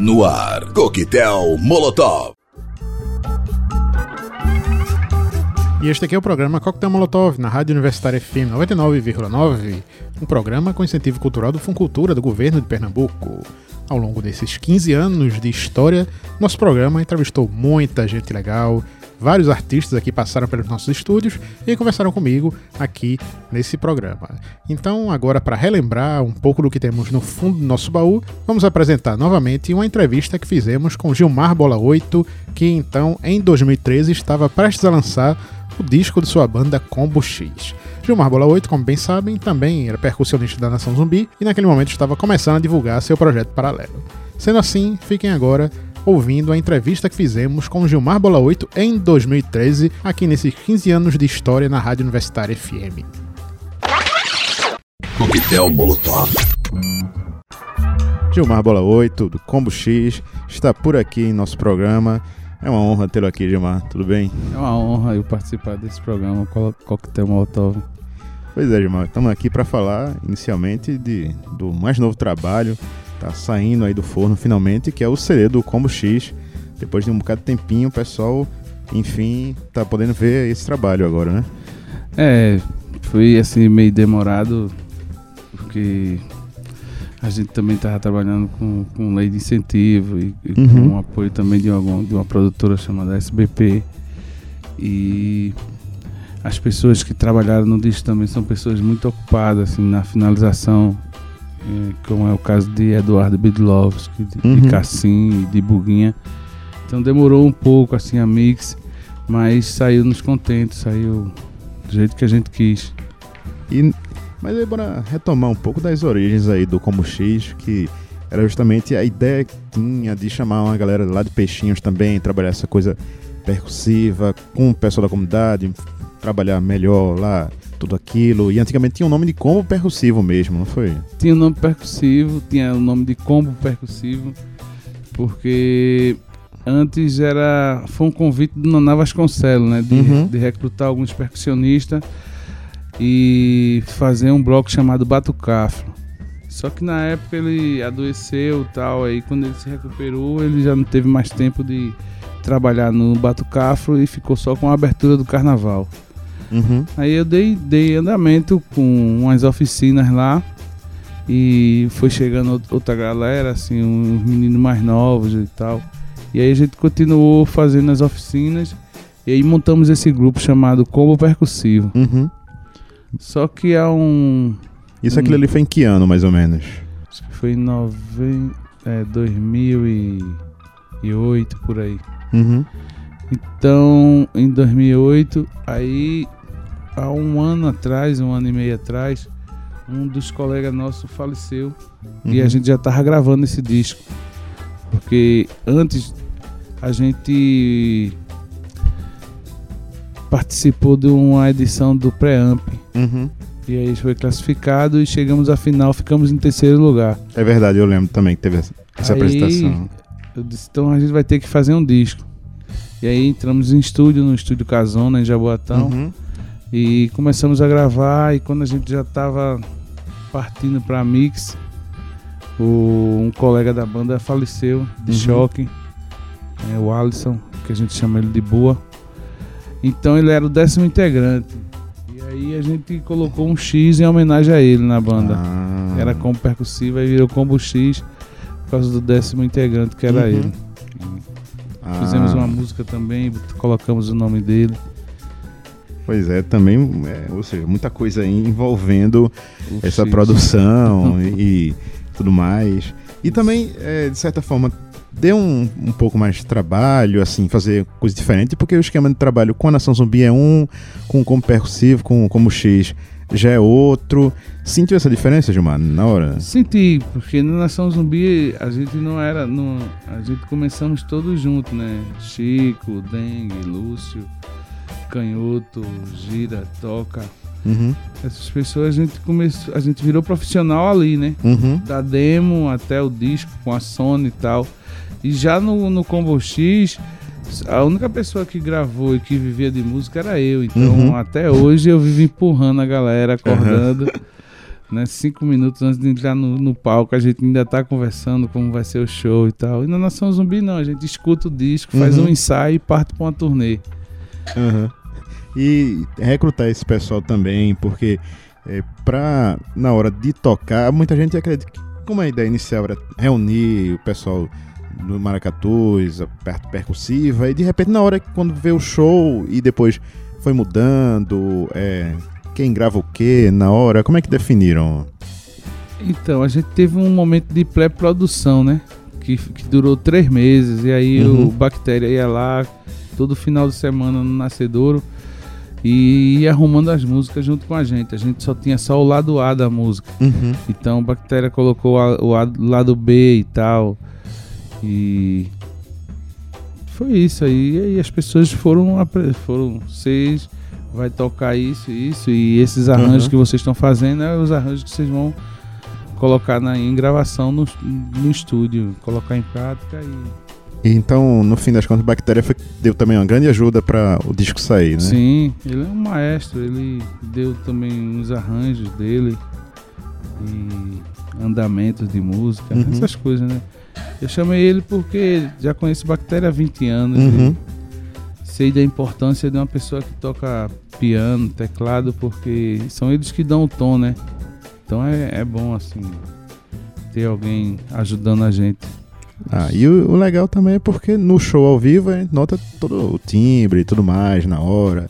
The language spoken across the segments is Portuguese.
No ar, Coquetel Molotov. E este aqui é o programa Coquetel Molotov, na Rádio Universitária FM 99,9, um programa com incentivo cultural do Funcultura do governo de Pernambuco. Ao longo desses 15 anos de história, nosso programa entrevistou muita gente legal, vários artistas aqui passaram pelos nossos estúdios e conversaram comigo aqui nesse programa. Então, agora para relembrar um pouco do que temos no fundo do nosso baú, vamos apresentar novamente uma entrevista que fizemos com Gilmar Bola 8, que então em 2013 estava prestes a lançar o disco de sua banda Combo X. Gilmar Bola 8, como bem sabem, também era percussionista da Nação Zumbi e naquele momento estava começando a divulgar seu projeto paralelo. Sendo assim, fiquem agora ouvindo a entrevista que fizemos com Gilmar Bola 8 em 2013, aqui nesses 15 anos de história na Rádio Universitária FM. Coquetel Molotov. Gilmar Bola 8, do Combo X, está por aqui em nosso programa. É uma honra tê-lo aqui, Gilmar. Tudo bem? É uma honra eu participar desse programa Co Coquetel Molotov. Pois é, Gilmar. Estamos aqui para falar inicialmente de, do mais novo trabalho. Tá saindo aí do forno finalmente, que é o CD do Combo X. Depois de um bocado de tempinho, o pessoal, enfim, tá podendo ver esse trabalho agora, né? É, foi assim meio demorado, porque a gente também estava trabalhando com, com lei de incentivo e, e uhum. com o apoio também de uma, de uma produtora chamada SBP. E as pessoas que trabalharam no disco também são pessoas muito ocupadas assim, na finalização, como é o caso de Eduardo Bidlovski, de, uhum. de Cassim, de Buguinha. Então demorou um pouco assim a mix, mas saiu nos contentes, saiu do jeito que a gente quis. E mas aí bora retomar um pouco das origens aí do Como X, que era justamente a ideia que tinha de chamar uma galera lá de Peixinhos também, trabalhar essa coisa percussiva com o pessoal da comunidade, trabalhar melhor lá, tudo aquilo. E antigamente tinha o um nome de combo percussivo mesmo, não foi? Tinha o um nome percussivo, tinha o nome de combo percussivo, porque antes era foi um convite do Naná Vasconcelos, né, de, uhum. de recrutar alguns percussionistas e fazer um bloco chamado Batucafro. Só que na época ele adoeceu e tal, aí quando ele se recuperou, ele já não teve mais tempo de trabalhar no Batucafro e ficou só com a abertura do carnaval. Uhum. Aí eu dei, dei andamento com umas oficinas lá e foi chegando outra galera, assim, uns meninos mais novos e tal. E aí a gente continuou fazendo as oficinas e aí montamos esse grupo chamado Combo Percussivo. Uhum. Só que há um. Isso um, aquilo ali foi em que ano, mais ou menos? Acho que foi em nove, é, 2008, por aí. Uhum. Então, em 2008, aí, há um ano atrás, um ano e meio atrás, um dos colegas nossos faleceu. Uhum. E a uhum. gente já tava gravando esse disco. Porque antes a gente participou de uma edição do Preamp. Uhum. E aí foi classificado e chegamos à final, ficamos em terceiro lugar. É verdade, eu lembro também que teve essa, essa aí, apresentação. Eu disse, então a gente vai ter que fazer um disco. E aí entramos em estúdio, no estúdio Casona, em Jaboatão. Uhum. E começamos a gravar e quando a gente já estava partindo para mix, o, um colega da banda faleceu de uhum. choque. É, o Alisson, que a gente chama ele de Boa. Então ele era o décimo integrante. E aí a gente colocou um X em homenagem a ele na banda. Ah. Era combo percussiva e virou combo X por causa do décimo integrante que era uhum. ele. Ah. Fizemos uma música também, colocamos o nome dele. Pois é, também, é, ou seja, muita coisa envolvendo o essa produção e, e tudo mais. E também, é, de certa forma, deu um, um pouco mais de trabalho, assim, fazer coisa diferente, porque o esquema de trabalho com a Nação Zumbi é um, com como percussivo, com como X já é outro. Sentiu essa diferença, Gilmar, na hora? Senti, porque na Nação Zumbi a gente não era. Não, a gente começamos todos juntos, né? Chico, Dengue, Lúcio, Canhoto, Gira, Toca. Uhum. Essas pessoas a gente começou, a gente virou profissional ali, né? Uhum. Da demo até o disco com a Sony e tal. E já no, no Combo X, a única pessoa que gravou e que vivia de música era eu. Então, uhum. até hoje eu vivo empurrando a galera, acordando. Uhum. né? Cinco minutos antes de entrar no, no palco, a gente ainda tá conversando como vai ser o show e tal. E na Nação Zumbi não, a gente escuta o disco, faz Uhum. um ensaio e parte pra uma turnê. Aham. E recrutar esse pessoal também, porque é, pra, na hora de tocar, muita gente acredita que, como a ideia inicial era reunir o pessoal do Maracatuz, a parte percussiva, e de repente, na hora que quando vê o show e depois foi mudando, é, quem grava o que na hora, como é que definiram? Então, a gente teve um momento de pré-produção, né? Que, que durou três meses. E aí Uhum. o Bactéria ia lá todo final de semana no Nascedouro e ia arrumando as músicas junto com a gente. A gente só tinha só o lado A da música. Uhum. Então o Bactéria colocou a- o a- lado B e tal. E foi isso aí. E aí as pessoas foram, foram vocês vai tocar isso, isso e esses arranjos Uhum. que vocês estão fazendo é os arranjos que vocês vão colocar na, em gravação no, no estúdio, colocar em prática E então, no fim das contas, Bactéria foi, deu também uma grande ajuda para o disco sair, né? Sim, ele é um maestro, ele deu também uns arranjos dele e andamentos de música, Uhum. essas coisas, né? Eu chamei ele porque já conheço Bactéria há 20 anos Uhum. e sei da importância de uma pessoa que toca piano, teclado, porque são eles que dão o tom, né? Então é, é bom, assim, ter alguém ajudando a gente. Ah, e o, o legal também é porque no show ao vivo a gente nota todo o timbre e tudo mais na hora.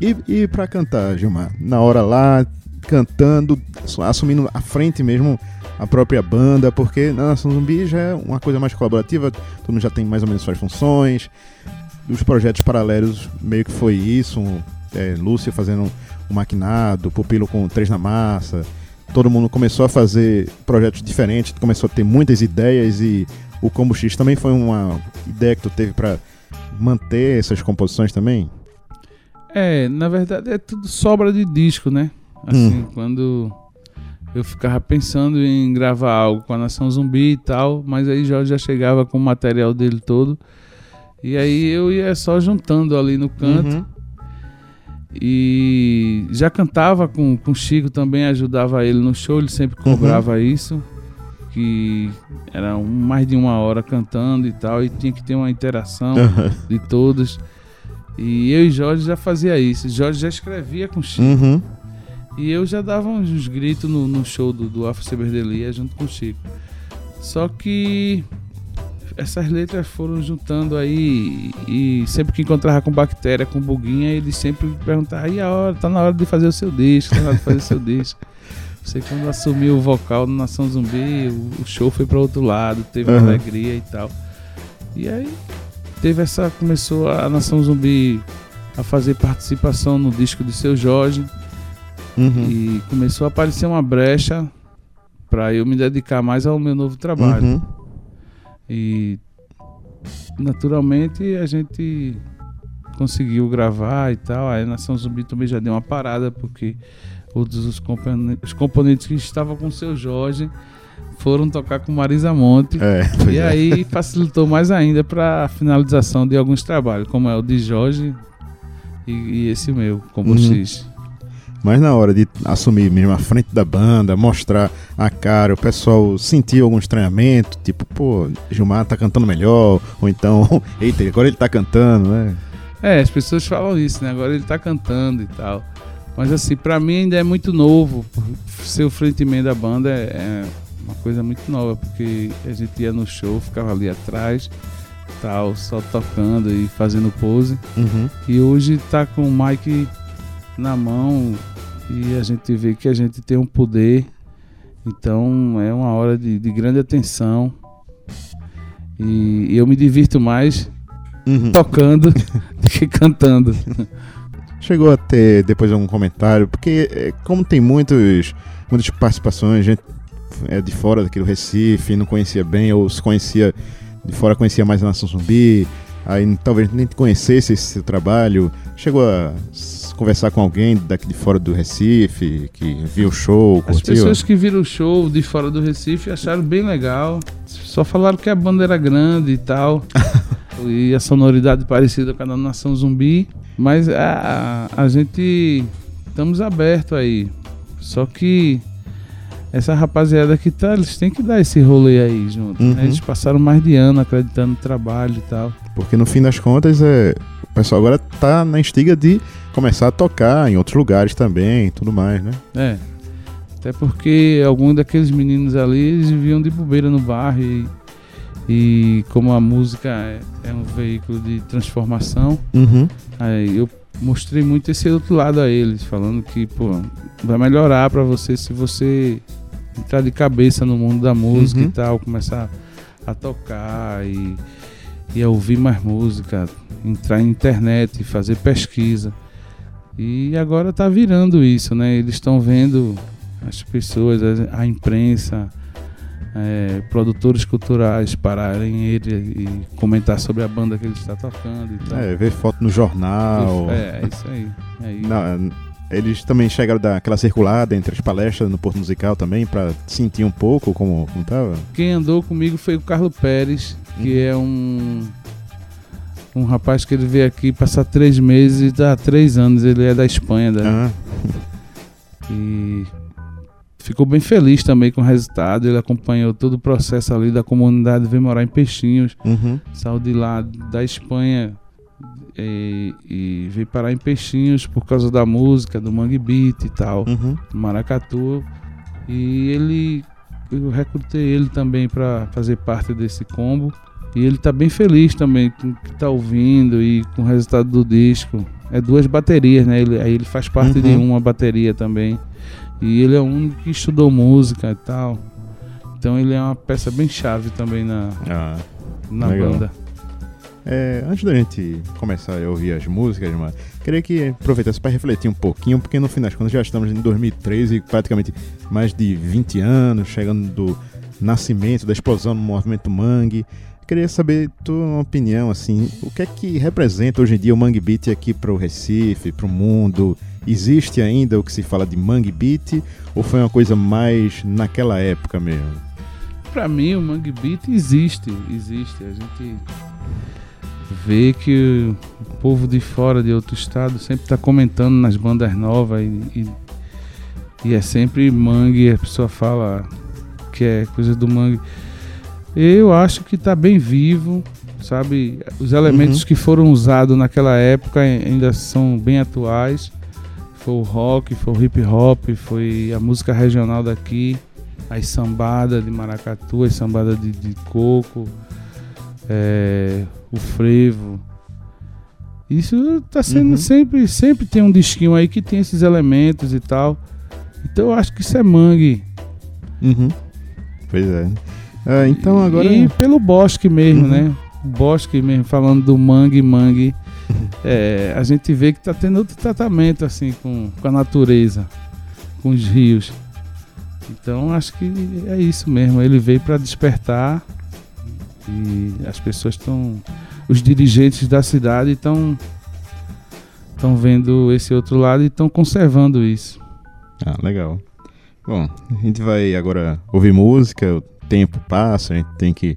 E, e pra cantar, Gilmar? Na hora lá, cantando, assu- assumindo à frente mesmo a própria banda, porque na Nação Zumbi já é uma coisa mais colaborativa, todo mundo já tem mais ou menos suas funções. Os projetos paralelos meio que foi isso, é, Lúcia fazendo um maquinado, Pupilo com três na massa. Todo mundo começou a fazer projetos diferentes, começou a ter muitas ideias e o Combo X também foi uma ideia que tu teve pra manter essas composições também? É, na verdade é tudo sobra de disco, né? Assim, quando eu ficava pensando em gravar algo com a Nação Zumbi e tal, mas aí Jorge já chegava com o material dele todo. E aí eu ia só juntando ali no canto. Uhum. E já cantava com, com o Chico, também ajudava ele no show, ele sempre cobrava isso. Que era mais de uma hora cantando e tal, e tinha que ter uma interação de todos. E eu e Jorge já fazia isso. Jorge já escrevia com Chico. Uhum. E eu já dava uns gritos no, no show do, do Afro Ciberdelia junto com o Chico. Só que essas letras foram juntando aí e sempre que encontrava com bactéria, com buguinha, eles sempre perguntavam, e a hora, tá na hora de fazer o seu disco, tá na hora de fazer o seu disco. Você quando assumiu o vocal no Nação Zumbi, o, show foi para outro lado, teve Uhum. alegria e tal. E aí teve essa. Começou a Nação Zumbi a fazer participação no disco de seu Jorge. Uhum. E começou a aparecer uma brecha para eu me dedicar mais ao meu novo trabalho. Uhum. E naturalmente a gente conseguiu gravar e tal. Aí a Nação Zumbi também já deu uma parada, porque todos os, os componentes que estavam com o seu Jorge foram tocar com Marisa Monte. É, E é. aí facilitou mais ainda para a finalização de alguns trabalhos, como é o de Jorge e, e esse meu, como Uhum. X. Mas na hora de assumir mesmo a frente da banda, mostrar a cara, o pessoal sentiu algum estranhamento, tipo, pô, Gilmar tá cantando melhor, ou então, eita, agora ele tá cantando, né? É, as pessoas falam isso, né? Agora ele tá cantando e tal. Mas assim, pra mim ainda é muito novo. Ser o frontman da banda é, é uma coisa muito nova, porque a gente ia no show, ficava ali atrás, tal, só tocando e fazendo pose. Uhum. E hoje tá com o mic na mão e a gente vê que a gente tem um poder. Então é uma hora de, de grande atenção. E eu me divirto mais Uhum. tocando do que cantando. Chegou a ter depois algum comentário, porque é, como tem muitos, muitas participações, gente é de fora daqui do Recife, não conhecia bem, ou se conhecia de fora, conhecia mais a Nação Zumbi, aí talvez nem conhecesse esse trabalho. Chegou a conversar com alguém daqui de fora do Recife, que viu o show, As curtiu? pessoas que viram o show de fora do Recife acharam bem legal. Só falaram que a banda era grande e tal. e a sonoridade parecida com a da Nação Zumbi. Mas a, a, gente estamos abertos aí. Só que essa rapaziada que tá, eles têm que dar esse rolê aí junto. Uhum. Né? Eles passaram mais de ano acreditando no trabalho e tal. Porque no fim das contas, é, o pessoal agora tá na instiga de começar a tocar em outros lugares também e tudo mais, né? É. Até porque alguns daqueles meninos ali, eles viviam de bobeira no bar e, e como a música é, é um veículo de transformação, Uhum. aí eu mostrei muito esse outro lado a eles, falando que, pô, vai melhorar pra você se você entrar de cabeça no mundo da música Uhum. e tal, começar a tocar e, e a ouvir mais música, entrar na internet, fazer pesquisa. E agora tá virando isso, né? Eles estão vendo as pessoas, a, imprensa, é, produtores culturais pararem ele e comentar sobre a banda que ele está tocando e tal. É, ver foto no jornal. É, é isso aí. aí Na- eles também chegaram daquela circulada entre as palestras no Porto Musical também, pra sentir um pouco como, como tava. Quem andou comigo foi o Carlos Pérez, que Uhum. é um um rapaz que ele veio aqui passar três meses há três anos. Ele é da Espanha, da, Ah, E ficou bem feliz também com o resultado. Ele acompanhou todo o processo ali da comunidade, veio morar em Peixinhos, uhum. saiu de lá da Espanha e, e veio parar em Peixinhos por causa da música, do Mangue Beat e tal, Uhum. do Maracatu. E ele eu recrutei ele também para fazer parte desse combo. E ele tá bem feliz também com o que tá ouvindo e com o resultado do disco. É duas baterias, né? Ele, aí ele faz parte de Uhum. uma bateria também. E ele é o único que estudou música e tal. Então ele é uma peça bem chave também na, Ah. na Legal. banda. É, antes da gente começar a ouvir as músicas, queria que aproveitasse para refletir um pouquinho, porque no fim das contas já estamos em 2013, praticamente mais de 20 anos, chegando do nascimento, da explosão do movimento Mangue. Queria saber tua opinião, assim, o que é que representa hoje em dia o Mangue Beat aqui para o Recife, para o mundo? Existe ainda o que se fala de Mangue Beat ou foi uma coisa mais naquela época mesmo? Pra mim, o Mangue Beat existe, existe. A gente vê que o povo de fora, de outro estado, sempre tá comentando nas bandas novas e, e, e é sempre Mangue, a pessoa fala que é coisa do Mangue. Eu acho que tá bem vivo, sabe? Os elementos Uhum. que foram usados naquela época ainda são bem atuais. Foi o rock, foi o hip hop, foi a música regional daqui as sambadas de maracatu, as sambadas de, de coco, é, o frevo. Isso tá sendo Uhum. sempre, sempre tem um disquinho aí que tem esses elementos e tal. Então eu acho que isso é mangue. Uhum. Pois é. Ah, então agora. E pelo bosque mesmo, Uhum. né? O bosque mesmo, falando do mangue, mangue. é, a gente vê que tá tendo outro tratamento assim com, com a natureza, com os rios. Então acho que é isso mesmo. Ele veio para despertar e as pessoas estão, os dirigentes da cidade estão estão vendo esse outro lado e estão conservando isso. Ah, legal. Bom, a gente vai agora ouvir música, o tempo passa, a gente tem que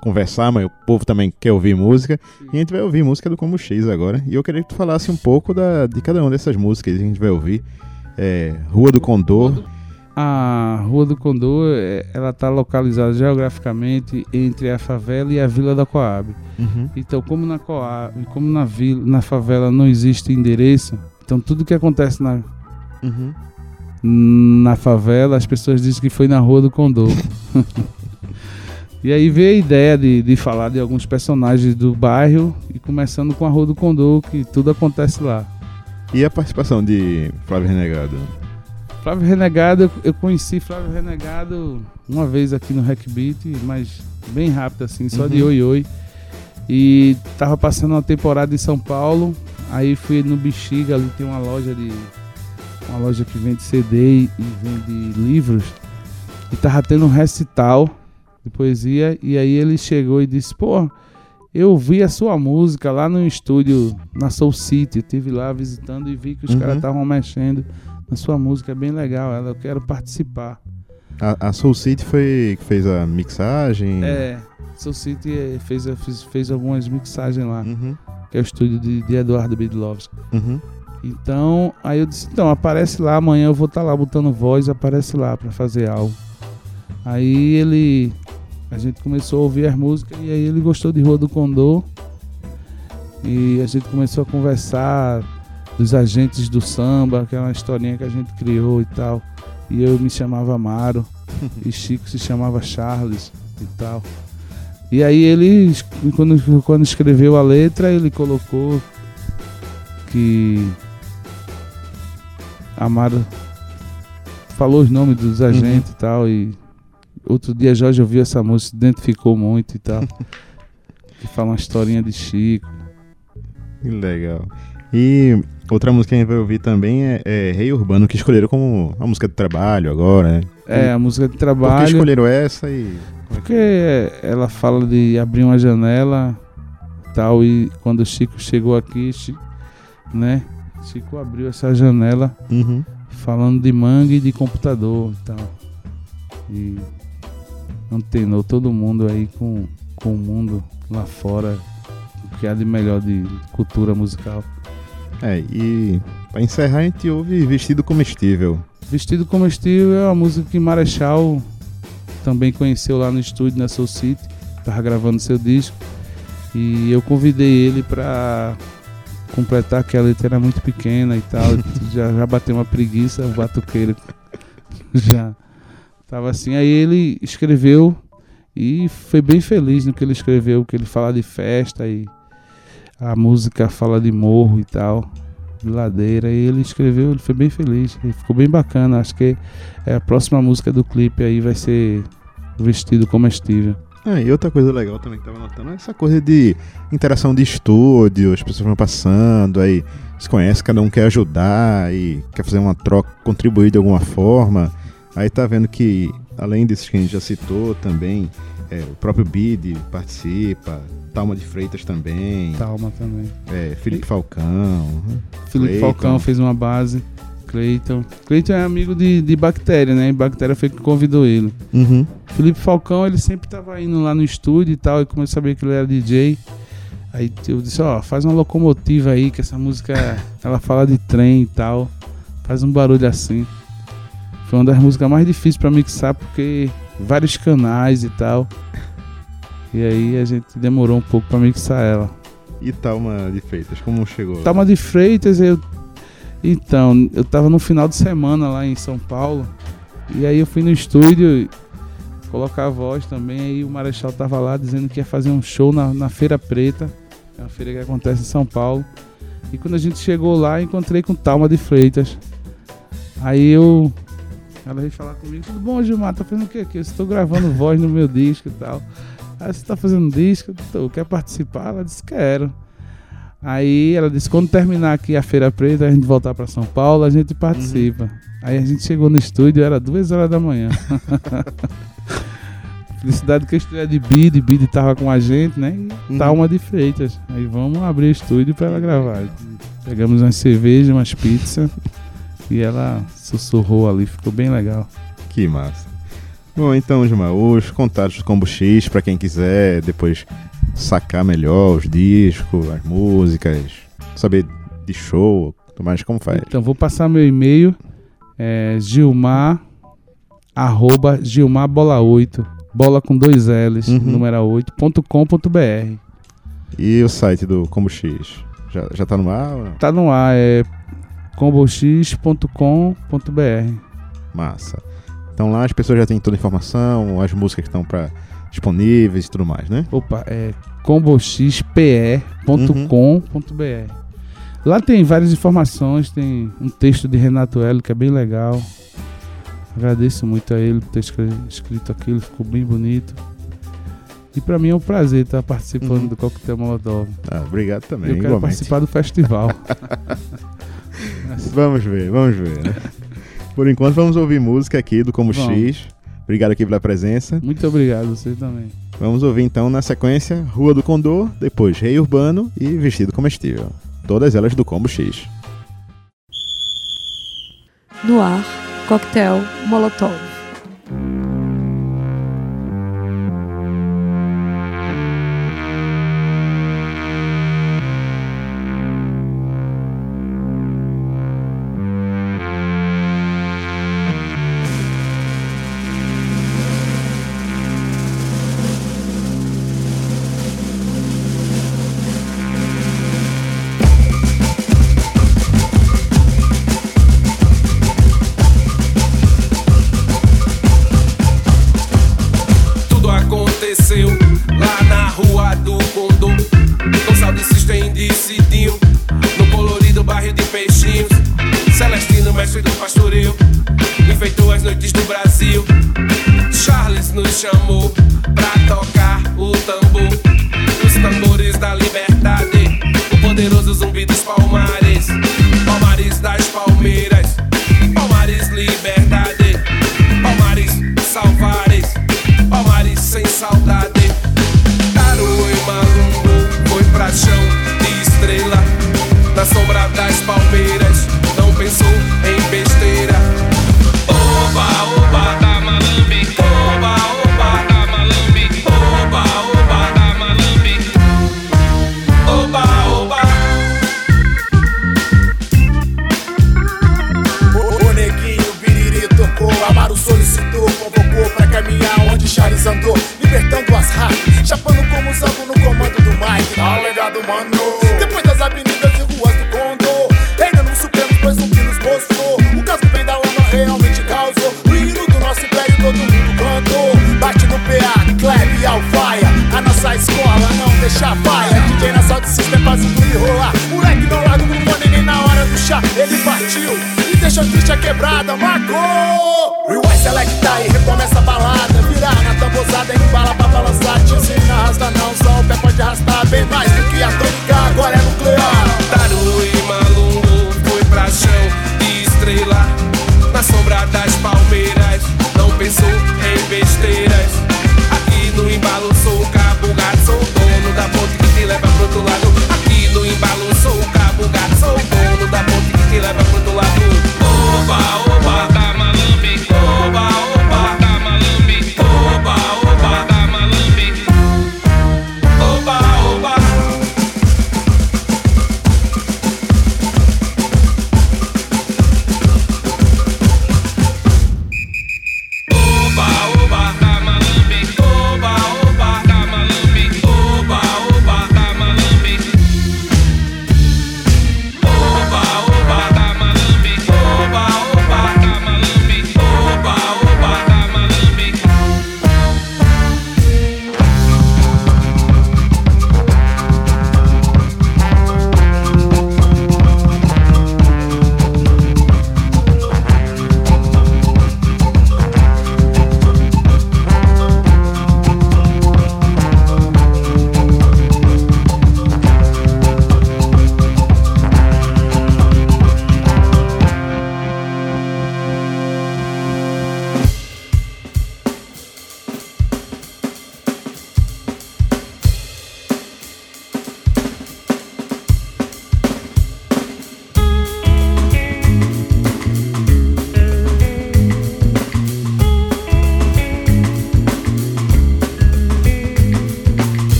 conversar, mas o povo também quer ouvir música. E a gente vai ouvir música do Como X agora. E eu queria que tu falasse um pouco da, de cada uma dessas músicas que a gente vai ouvir. É, Rua do Condor. A Rua do Condor, é, ela está localizada geograficamente entre a favela e a Vila da Coab. Uhum. Então, como na Coab, como na vila, na favela não existe endereço, então tudo que acontece na, Uhum. na favela, as pessoas dizem que foi na Rua do Condor. e aí veio a ideia de, de falar de alguns personagens do bairro e começando com a Rua do Condor, que tudo acontece lá. E a participação de Flávio Renegado? Flávio Renegado, eu- conheci Flávio Renegado uma vez aqui no Hackbeat, mas bem rápido assim, só de Uhum. oi oi. E tava passando uma temporada em São Paulo, aí fui no Bexiga, ali tem uma loja de uma loja que vende CD e vende livros. E tava tendo um recital de poesia e aí ele chegou e disse: "Pô, eu ouvi a sua música lá no estúdio na Soul City, eu tive lá visitando e vi que os Uhum. caras estavam mexendo na sua música, é bem legal, ela eu quero participar". A, a Soul City foi que fez a mixagem. É, Soul City eh, fez, fez, fez algumas mixagens lá, Uhum. que é o estúdio de, de Eduardo Bidlovski. Uhum. Então, aí eu disse, então, aparece lá, amanhã eu vou estar tá lá botando voz, aparece lá para fazer algo. Aí ele. A gente começou a ouvir as músicas e aí ele gostou de Rua do Condor. E a gente começou a conversar dos agentes do samba, que é uma historinha que a gente criou e tal. E eu me chamava Amaro, e Chico se chamava Charles e tal. E aí ele, quando, quando escreveu a letra, ele colocou que Amaro falou os nomes dos agentes uhum. e tal. E outro dia Jorge ouviu essa música, se identificou muito e tal. que fala uma historinha de Chico. Que legal. E outra música que a gente vai ouvir também é, é Rei Urbano, que escolheram como a música de trabalho agora, né? É, a música de trabalho. Por que escolheram essa e. É Porque ela fala de abrir uma janela tal, e quando o Chico chegou aqui, Chico, né? Chico abriu essa janela uhum. falando de mangue e de computador e tal. E antenou todo mundo aí com, com o mundo lá fora, o que há de melhor de cultura musical. É, e para encerrar a gente ouve Vestido Comestível. Vestido Comestível é uma música que Marechal também conheceu lá no estúdio na Soul City, tava gravando seu disco. E eu convidei ele para completar que a letra era muito pequena e tal. já, já bateu uma preguiça, o batuqueiro já tava assim. Aí ele escreveu e foi bem feliz no que ele escreveu, que ele fala de festa e a música fala de morro e tal, de ladeira. E ele escreveu, ele foi bem feliz, ficou bem bacana. Acho que é a próxima música do clipe aí vai ser Vestido Comestível. Ah, e outra coisa legal também que tava notando é essa coisa de interação de estúdio, as pessoas vão passando, aí se conhece, cada um quer ajudar e quer fazer uma troca, contribuir de alguma forma. Aí tá vendo que, além desses que a gente já citou também, é, o próprio Bid participa, Talma de Freitas também. Talma também. É, Felipe Falcão. Felipe Clayton. Falcão fez uma base. Cleiton. Cleiton é amigo de, de Bactéria, né? E Bactéria foi que convidou ele. Uhum. Felipe Falcão, ele sempre tava indo lá no estúdio e tal, e como eu sabia que ele era DJ, aí eu disse, ó, faz uma locomotiva aí, que essa música, ela fala de trem e tal, faz um barulho assim. Foi uma das músicas mais difíceis para mixar, porque vários canais e tal. E aí a gente demorou um pouco para mixar ela. E Talma de Freitas, como chegou? Talma de Freitas, eu então, eu tava no final de semana lá em São Paulo. E aí eu fui no estúdio colocar a voz também. Aí o Marechal tava lá dizendo que ia fazer um show na, na Feira Preta. É uma feira que acontece em São Paulo. E quando a gente chegou lá, encontrei com Talma de Freitas. Aí eu. Ela veio falar comigo, tudo bom, Gilmar? Tá fazendo o quê aqui? Eu estou gravando voz no meu disco e tal. Aí você tá fazendo disco? Tô, quer participar? Ela disse, quero. Aí ela disse: quando terminar aqui a Feira Preta, a gente voltar para São Paulo, a gente participa. Uhum. Aí a gente chegou no estúdio, era duas horas da manhã. Felicidade que eu estreia de Bid, Bid tava com a gente, né? E uhum. tá uma de Freitas. Aí vamos abrir o estúdio para ela gravar. Pegamos umas cervejas, umas pizzas e ela sussurrou ali, ficou bem legal. Que massa. Bom, então, Gilmar, os contatos do Combo X, para quem quiser depois sacar melhor os discos, as músicas, saber de show, mais como faz? Então, vou passar meu e-mail, é gilmar, arroba gilmar bola 8, bola com dois L's, uhum. número 8.com.br. E o site do Combo X? Já, já tá no ar? Tá no ar, é combox.com.br. Massa. Então lá as pessoas já têm toda a informação, as músicas que estão para disponíveis e tudo mais, né? Opa, é comboxpe.com.br. Lá tem várias informações, tem um texto de Renato Hélio que é bem legal. Agradeço muito a ele por ter escrito aquilo, ficou bem bonito. E para mim é um prazer estar participando uhum. do Coquetel Molotov. Ah, obrigado também. Eu quero igualmente. participar do festival. vamos ver, vamos ver, né? Por enquanto vamos ouvir música aqui do Como vamos. X. Obrigado aqui pela presença. Muito obrigado, você também. Vamos ouvir então na sequência Rua do Condor, depois Rei Urbano e Vestido Comestível. Todas elas do Combo X. No ar, Coquetel Molotov.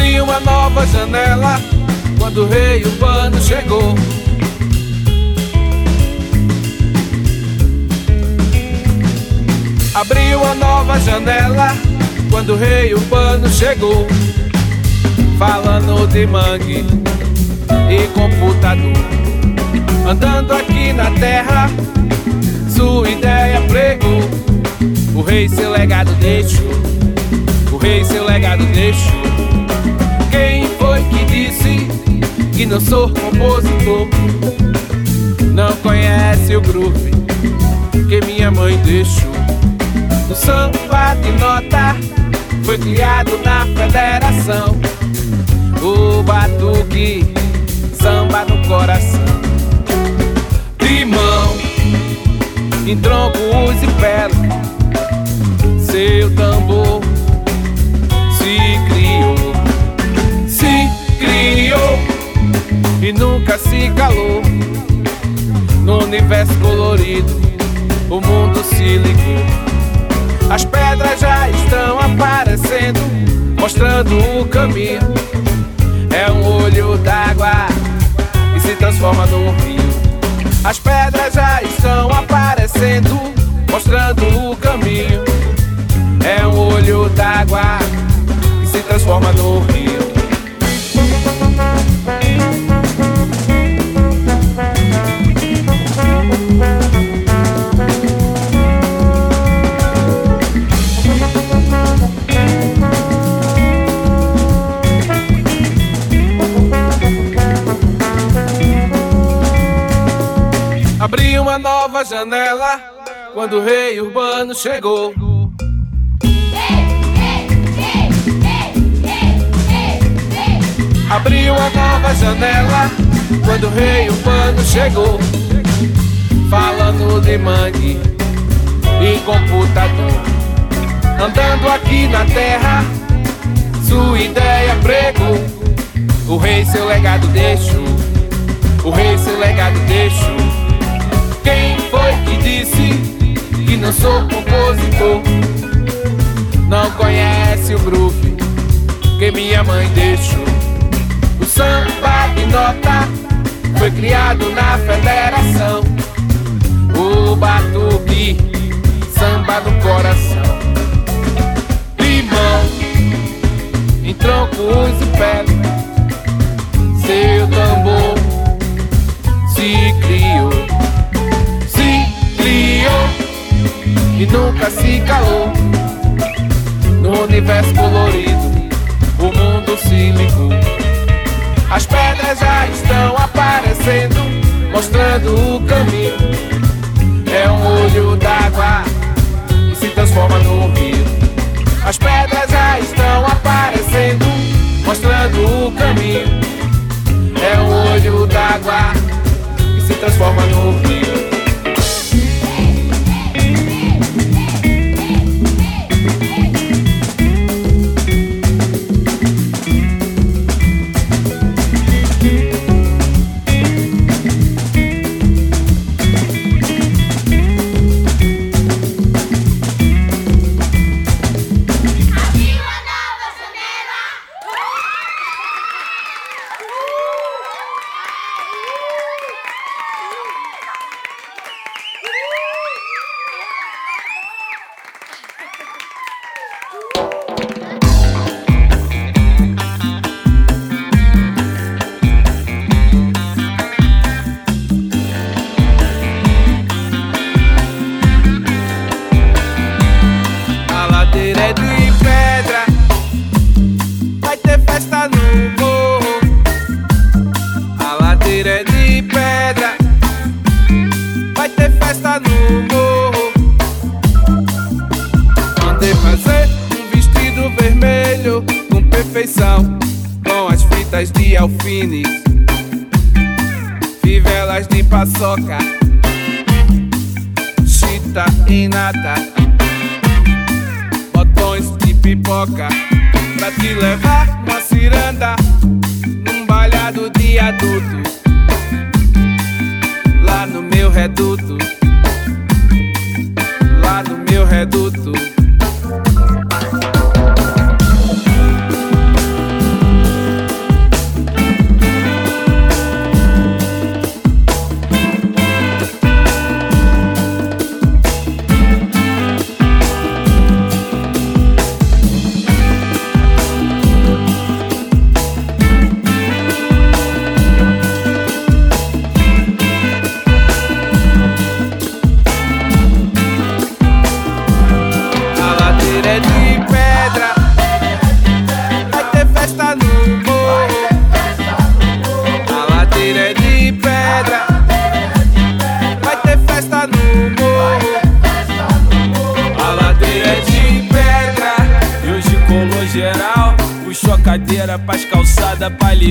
abri uma nova janela quando o rei urbano chegou. Abri uma nova janela quando o rei urbano chegou. Falando de mangue e computador. Andando aqui na terra, sua ideia pregou. O rei seu legado deixou. O rei seu legado deixou. que não sou compositor. Não conhece o groove que minha mãe deixou. O samba de nota foi criado na federação. O batuque, samba no coração. De mão, em tronco, use pele. Seu tambor se calou. No universo colorido, o mundo se ligou. As pedras já estão aparecendo, mostrando o caminho. É um olho d'água e se transforma num rio. As pedras já estão aparecendo, mostrando o caminho. É um olho d'água que se transforma no rio. Janela quando o rei urbano chegou. Abri uma nova janela quando o rei urbano chegou. Falando de mangue e computador. Andando aqui na terra, sua ideia pregou. O rei seu legado deixou. O rei seu legado deixou. Foi que disse que não sou compositor? Não conhece o groove que minha mãe deixou. O samba de nota foi criado na federação. O batuque, samba no coração. Limão, em troncos e pedras. Seu tambor se e nunca se calou. No universo colorido, o mundo se ligou. As pedras já estão aparecendo, mostrando o caminho. É um olho d'água e se transforma no rio. As pedras já estão aparecendo, mostrando o caminho. É um olho d'água e se transforma no rio.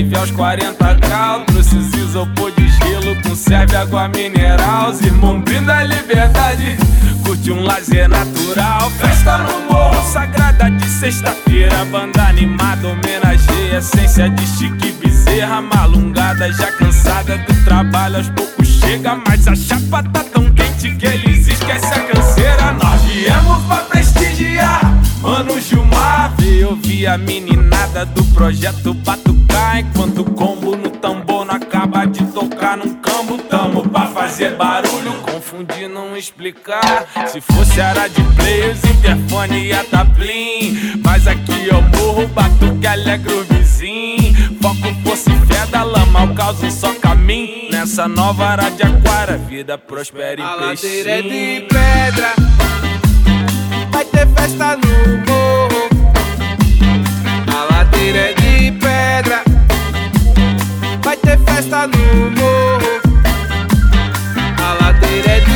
Calçadas Pra aliviar os 40 graus Trouxe isopor de gelo Com serve água mineral. Os irmãos brindam a liberdade Curte um lazer natural. Festa no morro sagrada de sexta-feira Banda animada homenageia Essência de chique bezerra Malungada já cansada do trabalho Aos poucos chega Mas a chapa tá tão quente Que eles esquecem a canseira. Nós viemos pra prestigiar Mano Gilmar veio ouvir a meninada do projeto Batucar. Enquanto o combo no tambor não acaba de tocar num cambo Tamo pra fazer barulho, confundir, não explicar. Se fosse área de players, interfone ia tá plim Mas aqui eu morro, batuque, alegra o vizinho. Foco, fosse fé da lama, o caos só caminho. Nessa nova área de aquário, a vida prospera A em peixe ladeira é de pedra ter festa no morro. A ladeira é de pedra. Vai ter festa no morro. A ladeira